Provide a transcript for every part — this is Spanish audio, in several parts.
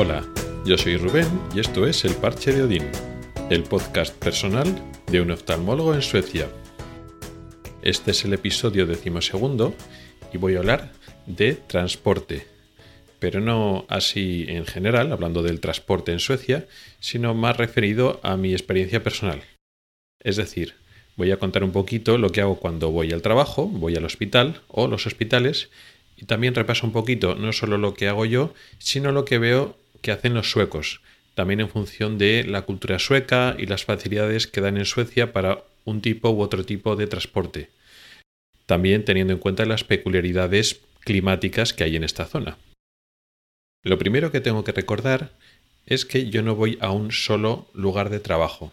Hola, yo soy Rubén y esto es El Parche de Odín, el podcast personal de un oftalmólogo en Suecia. Este es el episodio decimosegundo y voy a hablar de transporte, pero no así en general, hablando del transporte en Suecia, sino más referido a mi experiencia personal. Es decir, voy a contar un poquito lo que hago cuando voy al trabajo, voy al hospital o los hospitales y también repaso un poquito no solo lo que hago yo, sino lo que veo que hacen los suecos, también en función de la cultura sueca y las facilidades que dan en Suecia para un tipo u otro tipo de transporte. También teniendo en cuenta las peculiaridades climáticas que hay en esta zona. Lo primero que tengo que recordar es que yo no voy a un solo lugar de trabajo.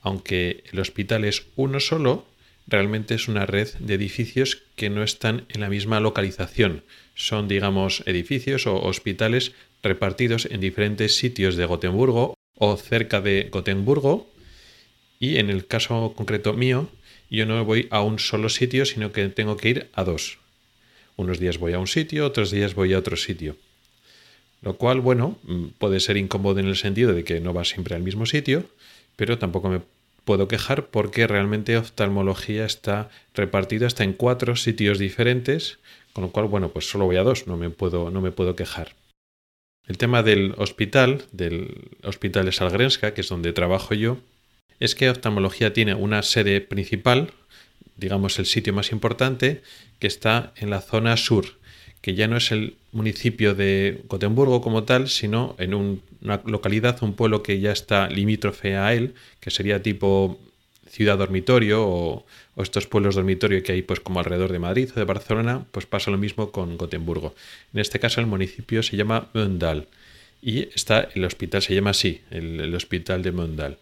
Aunque el hospital es uno solo, realmente es una red de edificios que no están en la misma localización. Son, digamos, edificios o hospitales repartidos en diferentes sitios de Gotemburgo o cerca de Gotemburgo. Y en el caso concreto mío, yo no voy a un solo sitio, sino que tengo que ir a dos. Unos días voy a un sitio, otros días voy a otro sitio. Lo cual, bueno, puede ser incómodo en el sentido de que no vas siempre al mismo sitio, pero tampoco me puedo quejar porque realmente oftalmología está repartida hasta en cuatro sitios diferentes, con lo cual, bueno, pues solo voy a dos, no me puedo, no me puedo quejar. El tema del hospital, del Hospital de Salgrenska, que es donde trabajo yo, es que oftalmología tiene una sede principal, digamos el sitio más importante, que está en la zona sur, que ya no es el municipio de Gotemburgo como tal, sino en una localidad, un pueblo que ya está limítrofe a él, que sería tipo ciudad dormitorio o, estos pueblos dormitorio que hay pues como alrededor de Madrid o de Barcelona, pues pasa lo mismo con Gotemburgo. En este caso el municipio se llama Mundal y está el hospital se llama así, el, hospital de Mundal.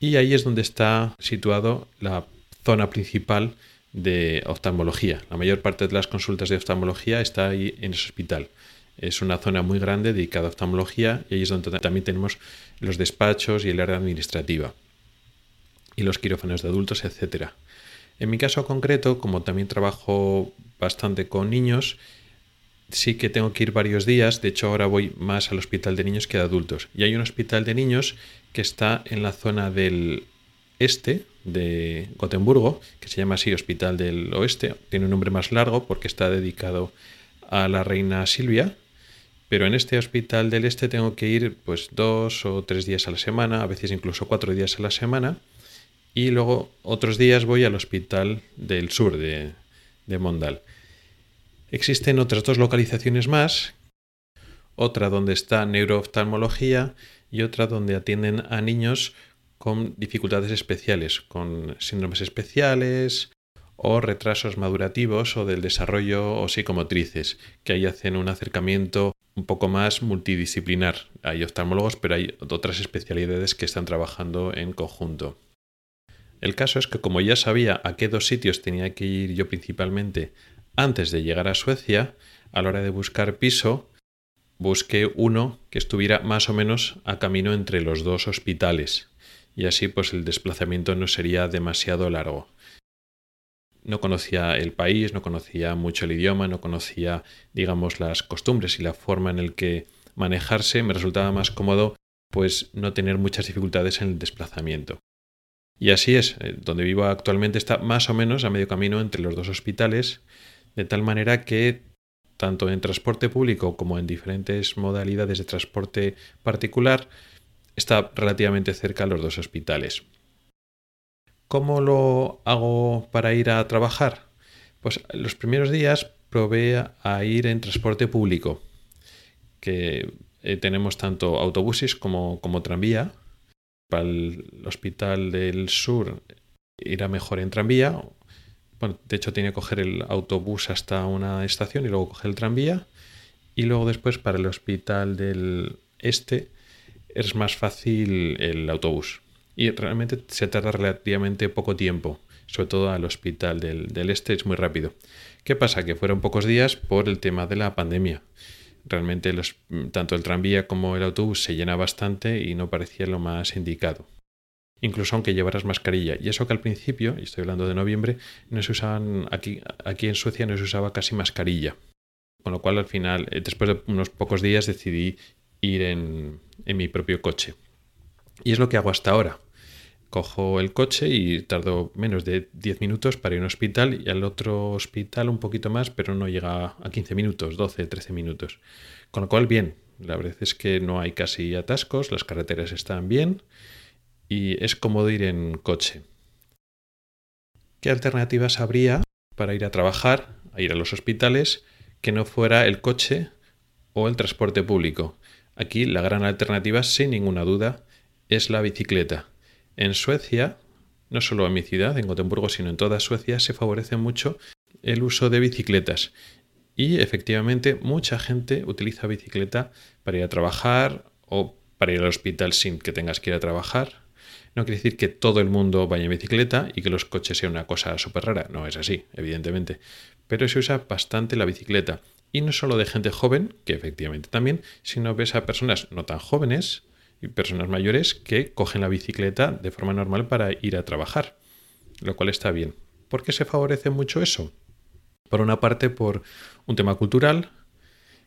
Y ahí es donde está situado la zona principal de oftalmología. La mayor parte de las consultas de oftalmología está ahí en ese hospital. Es una zona muy grande dedicada a oftalmología y ahí es donde también tenemos los despachos y el área administrativa y los quirófanos de adultos, etc. En mi caso concreto, como también trabajo bastante con niños, sí que tengo que ir varios días. De hecho, ahora voy más al hospital de niños que de adultos. Y hay un hospital de niños que está en la zona del este de Gotemburgo, que se llama así Hospital del Oeste. Tiene un nombre más largo porque está dedicado a la reina Silvia. Pero en este hospital del este tengo que ir pues dos o tres días a la semana, a veces incluso cuatro días a la semana. Y luego otros días voy al hospital del sur de, Mondal. Existen otras dos localizaciones más, otra donde está neurooftalmología y otra donde atienden a niños con dificultades especiales, con síndromes especiales o retrasos madurativos o del desarrollo o psicomotrices, que ahí hacen un acercamiento un poco más multidisciplinar. Hay oftalmólogos, pero hay otras especialidades que están trabajando en conjunto. El caso es que como ya sabía a qué dos sitios tenía que ir yo principalmente antes de llegar a Suecia, a la hora de buscar piso, busqué uno que estuviera más o menos a camino entre los dos hospitales y así pues el desplazamiento no sería demasiado largo. No conocía el país, no conocía mucho el idioma, no conocía, digamos, las costumbres y la forma en el que manejarse, me resultaba más cómodo pues no tener muchas dificultades en el desplazamiento. Y así es, eh, donde vivo actualmente está más o menos a medio camino entre los dos hospitales, de tal manera que tanto en transporte público como en diferentes modalidades de transporte particular, está relativamente cerca a los dos hospitales. ¿Cómo lo hago para ir a trabajar? Pues los primeros días probé a ir en transporte público, que eh, tenemos tanto autobuses como, como tranvía. Para el hospital del sur irá mejor en tranvía. Bueno, de hecho, tiene que coger el autobús hasta una estación y luego coger el tranvía. Y luego después para el hospital del este es más fácil el autobús. Y realmente se tarda relativamente poco tiempo, sobre todo al hospital del, este es muy rápido. ¿Qué pasa? Que fueron pocos días por el tema de la pandemia. Realmente los, tanto el tranvía como el autobús se llena bastante y no parecía lo más indicado. Incluso aunque llevaras mascarilla. Y eso que al principio, y estoy hablando de noviembre, no se usaban, aquí, aquí en Suecia no se usaba casi mascarilla. Con lo cual al final, eh, después de unos pocos días, decidí ir en, mi propio coche. Y es lo que hago hasta ahora. Cojo el coche y tardo menos de 10 minutos para ir a un hospital y al otro hospital un poquito más, pero no llega a 15 minutos, 12, 13 minutos. Con lo cual, bien, la verdad es que no hay casi atascos, las carreteras están bien y es cómodo ir en coche. ¿Qué alternativas habría para ir a trabajar, a ir a los hospitales, que no fuera el coche o el transporte público? Aquí la gran alternativa, sin ninguna duda, es la bicicleta. En Suecia, no solo en mi ciudad, en Gotemburgo, sino en toda Suecia, se favorece mucho el uso de bicicletas. Y efectivamente mucha gente utiliza bicicleta para ir a trabajar o para ir al hospital sin que tengas que ir a trabajar. No quiere decir que todo el mundo vaya en bicicleta y que los coches sean una cosa súper rara. No es así, evidentemente. Pero se usa bastante la bicicleta. Y no solo de gente joven, que efectivamente también, sino ves a personas no tan jóvenes personas mayores que cogen la bicicleta de forma normal para ir a trabajar. Lo cual está bien. ¿Por qué se favorece mucho eso? Por una parte, por un tema cultural,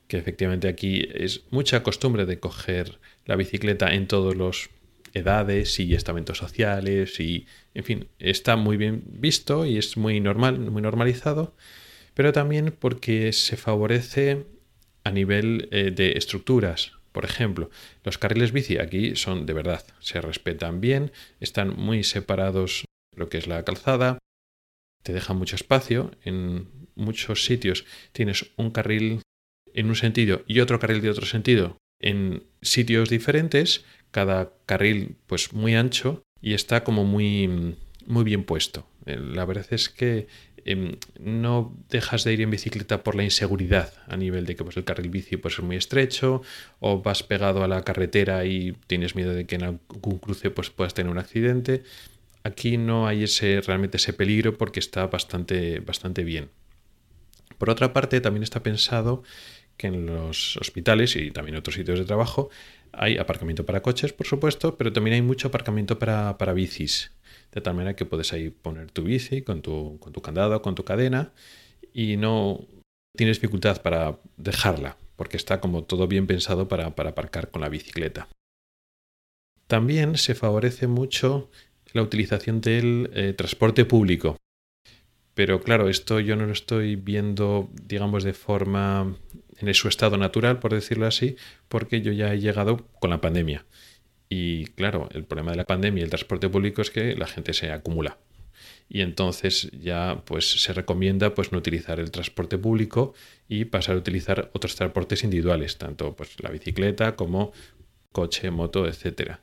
que efectivamente aquí es mucha costumbre de coger la bicicleta en todos los edades y estamentos sociales y en fin, está muy bien visto y es muy normal, muy normalizado, pero también porque se favorece a nivel eh, de estructuras. Por ejemplo, los carriles bici aquí son de verdad, se respetan bien, están muy separados lo que es la calzada, te dejan mucho espacio, en muchos sitios tienes un carril en un sentido y otro carril de otro sentido en sitios diferentes, cada carril pues muy ancho y está como muy, muy bien puesto. Eh, la verdad es que em, no dejas de ir en bicicleta por la inseguridad a nivel de que pues, el carril bici pues, es muy estrecho o vas pegado a la carretera y tienes miedo de que en algún cruce pues, puedas tener un accidente. Aquí no hay ese, realmente ese peligro porque está bastante, bastante bien. Por otra parte, también está pensado que en los hospitales y también otros sitios de trabajo hay aparcamiento para coches, por supuesto, pero también hay mucho aparcamiento para, para bicis. De tal manera que puedes ahí poner tu bici con tu, con tu candado, con tu cadena y no tienes dificultad para dejarla, porque está como todo bien pensado para, aparcar con la bicicleta. También se favorece mucho la utilización del eh, transporte público. Pero claro, esto yo no lo estoy viendo, digamos, de forma en su estado natural, por decirlo así, porque yo ya he llegado con la pandemia. Y claro, el problema de la pandemia y el transporte público es que la gente se acumula. Y entonces ya pues se recomienda pues no utilizar el transporte público y pasar a utilizar otros transportes individuales, tanto pues la bicicleta como coche, moto, etcétera.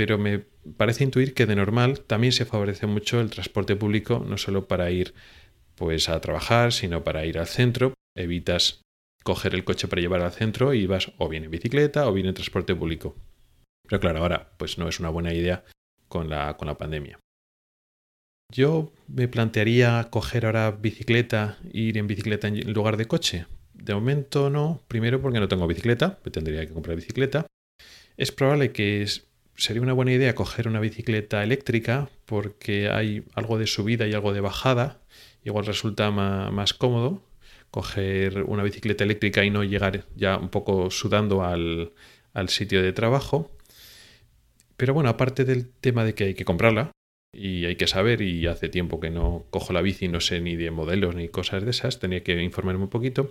Pero me parece intuir que de normal también se favorece mucho el transporte público, no solo para ir pues a trabajar, sino para ir al centro. Evitas coger el coche para llevar al centro y vas o bien en bicicleta o bien en transporte público. Pero claro, ahora pues no es una buena idea con la, con la pandemia. Yo me plantearía coger ahora bicicleta ir en bicicleta en lugar de coche. De momento no, primero porque no tengo bicicleta, me tendría que comprar bicicleta. Es probable que sería una buena idea coger una bicicleta eléctrica porque hay algo de subida y algo de bajada. Igual resulta más cómodo coger una bicicleta eléctrica y no llegar ya un poco sudando al, sitio de trabajo. Pero bueno, aparte del tema de que hay que comprarla y hay que saber, y hace tiempo que no cojo la bici, no sé ni de modelos ni cosas de esas, tenía que informarme un poquito.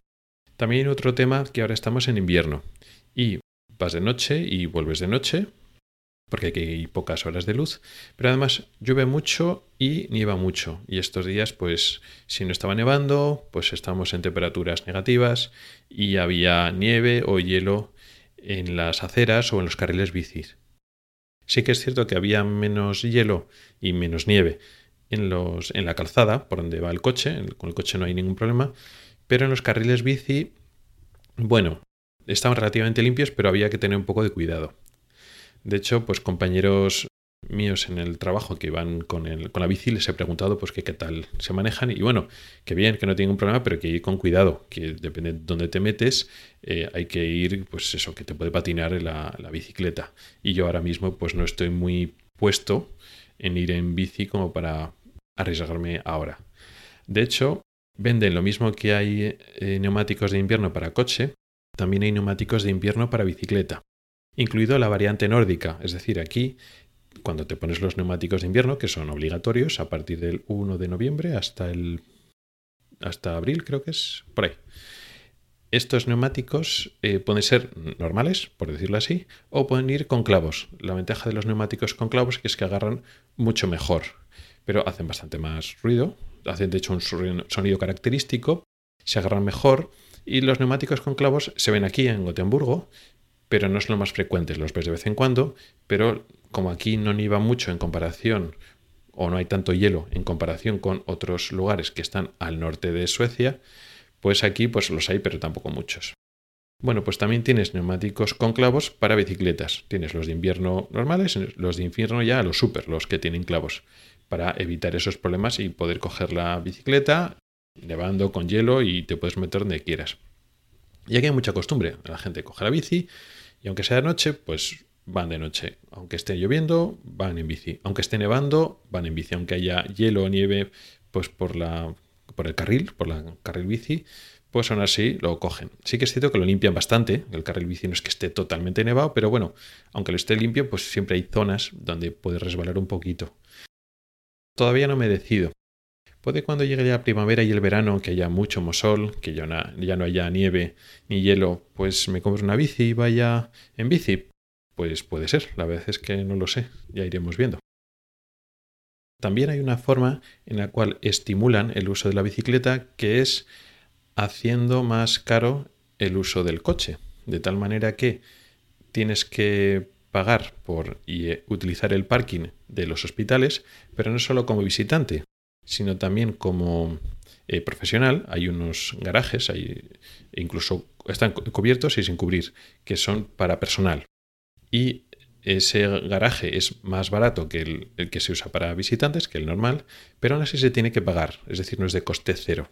También hay otro tema que ahora estamos en invierno y vas de noche y vuelves de noche, porque aquí hay pocas horas de luz, pero además llueve mucho y nieva mucho. Y estos días, pues si no estaba nevando, pues estamos en temperaturas negativas y había nieve o hielo en las aceras o en los carriles bicis. Sí que es cierto que había menos hielo y menos nieve en, los, en la calzada por donde va el coche, con el coche no hay ningún problema, pero en los carriles bici, bueno, estaban relativamente limpios, pero había que tener un poco de cuidado. De hecho, pues compañeros míos en el trabajo que van con, el, con la bici les he preguntado pues qué tal se manejan y bueno, que bien, que no tienen ningún problema, pero que ir con cuidado, que depende de dónde te metes, eh, hay que ir, pues eso, que te puede patinar la, la bicicleta. Y yo ahora mismo pues no estoy muy puesto en ir en bici como para arriesgarme ahora. De hecho, venden lo mismo que hay eh, neumáticos de invierno para coche, también hay neumáticos de invierno para bicicleta, incluido la variante nórdica, es decir, aquí cuando te pones los neumáticos de invierno, que son obligatorios a partir del 1 de noviembre hasta el hasta abril, creo que es por ahí. Estos neumáticos eh, pueden ser normales, por decirlo así, o pueden ir con clavos. La ventaja de los neumáticos con clavos es que agarran mucho mejor, pero hacen bastante más ruido, hacen de hecho un sonido característico, se agarran mejor y los neumáticos con clavos se ven aquí en Gotemburgo, pero no es lo más frecuente, los ves de vez en cuando, pero como aquí no nieva mucho en comparación o no hay tanto hielo en comparación con otros lugares que están al norte de Suecia, pues aquí pues los hay, pero tampoco muchos. Bueno, pues también tienes neumáticos con clavos para bicicletas. Tienes los de invierno normales, los de invierno ya los super, los que tienen clavos, para evitar esos problemas y poder coger la bicicleta nevando con hielo y te puedes meter donde quieras. Y aquí hay mucha costumbre. La gente coge la bici y aunque sea de noche, pues van de noche. Aunque esté lloviendo, van en bici. Aunque esté nevando, van en bici. Aunque haya hielo o nieve, pues por la por el carril, por la carril bici, pues aún así lo cogen. Sí que es cierto que lo limpian bastante, el carril bici no es que esté totalmente nevado, pero bueno, aunque lo esté limpio, pues siempre hay zonas donde puede resbalar un poquito. Todavía no me decido. Puede cuando llegue la primavera y el verano, que haya mucho mosol, que ya no, ya no haya nieve ni hielo, pues me compro una bici y vaya en bici. Pues puede ser, la verdad es que no lo sé, ya iremos viendo. También hay una forma en la cual estimulan el uso de la bicicleta que es haciendo más caro el uso del coche, de tal manera que tienes que pagar por eh, utilizar el parking de los hospitales, pero no solo como visitante, sino también como eh, profesional. Hay unos garajes, hay, incluso están cubiertos y sin cubrir, que son para personal. Y ese garaje es más barato que el, que se usa para visitantes, que el normal, pero aún así se tiene que pagar, es decir, no es de coste cero.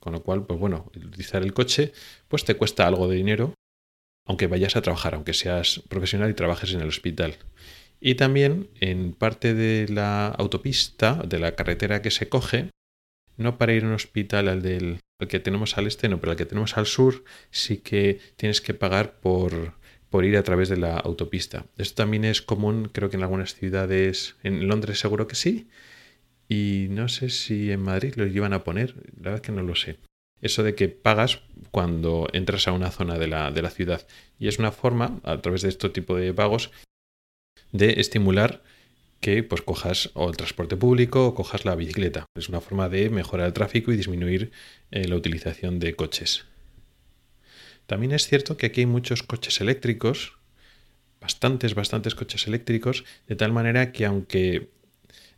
Con lo cual, pues bueno, utilizar el coche pues te cuesta algo de dinero, aunque vayas a trabajar, aunque seas profesional y trabajes en el hospital. Y también en parte de la autopista, de la carretera que se coge, no para ir a un hospital al del que tenemos al este, no, pero al que tenemos al sur, sí que tienes que pagar por por ir a través de la autopista. Esto también es común, creo que en algunas ciudades, en Londres seguro que sí, y no sé si en Madrid lo llevan a poner, la verdad es que no lo sé. Eso de que pagas cuando entras a una zona de la, de la ciudad. Y es una forma, a través de este tipo de pagos, de estimular que pues cojas o el transporte público o cojas la bicicleta. Es una forma de mejorar el tráfico y disminuir eh, la utilización de coches. También es cierto que aquí hay muchos coches eléctricos, bastantes, bastantes coches eléctricos, de tal manera que aunque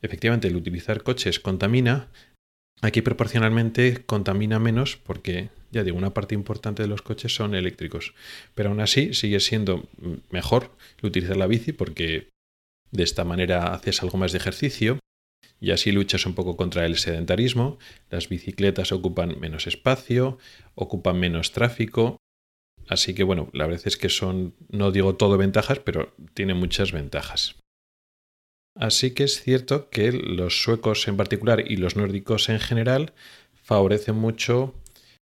efectivamente el utilizar coches contamina, aquí proporcionalmente contamina menos porque, ya digo, una parte importante de los coches son eléctricos. Pero aún así sigue siendo mejor utilizar la bici porque de esta manera haces algo más de ejercicio y así luchas un poco contra el sedentarismo. Las bicicletas ocupan menos espacio, ocupan menos tráfico Así que bueno, la verdad es que son, no digo todo ventajas, pero tiene muchas ventajas. Así que es cierto que los suecos en particular y los nórdicos en general favorecen mucho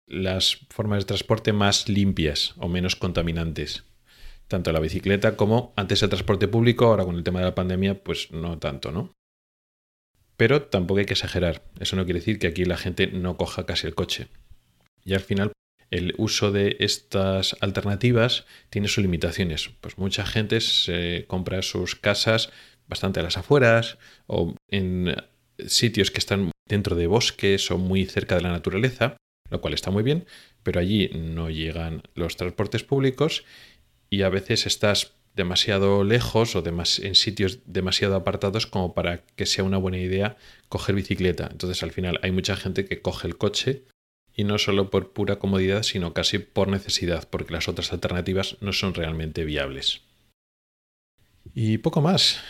las formas de transporte más limpias o menos contaminantes. Tanto la bicicleta como antes el transporte público, ahora con el tema de la pandemia, pues no tanto, ¿no? Pero tampoco hay que exagerar. Eso no quiere decir que aquí la gente no coja casi el coche. Y al final el uso de estas alternativas tiene sus limitaciones. Pues mucha gente se compra sus casas bastante a las afueras o en sitios que están dentro de bosques o muy cerca de la naturaleza, lo cual está muy bien, pero allí no llegan los transportes públicos y a veces estás demasiado lejos o en sitios demasiado apartados como para que sea una buena idea coger bicicleta. Entonces al final hay mucha gente que coge el coche y no solo por pura comodidad, sino casi por necesidad, porque las otras alternativas no son realmente viables. Y poco más.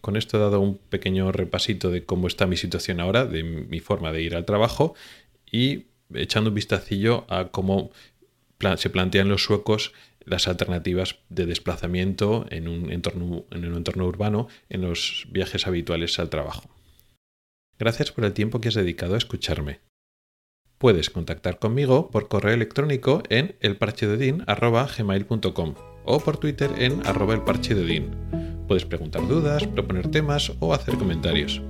Con esto he dado un pequeño repasito de cómo está mi situación ahora, de mi forma de ir al trabajo y echando un vistacillo a cómo se plantean los suecos las alternativas de desplazamiento en un entorno, urbano en los viajes habituales al trabajo. Gracias por el tiempo que has dedicado a escucharme. Puedes contactar conmigo por correo electrónico en elparchedodin.gmail.com o por Twitter en arroba elparchedodin. Puedes preguntar dudas, proponer temas o hacer comentarios.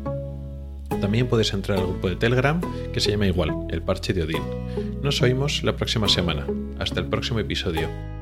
También puedes entrar al grupo de Telegram que se llama igual, El Parche de Odín. Nos oímos la próxima semana. Hasta el próximo episodio.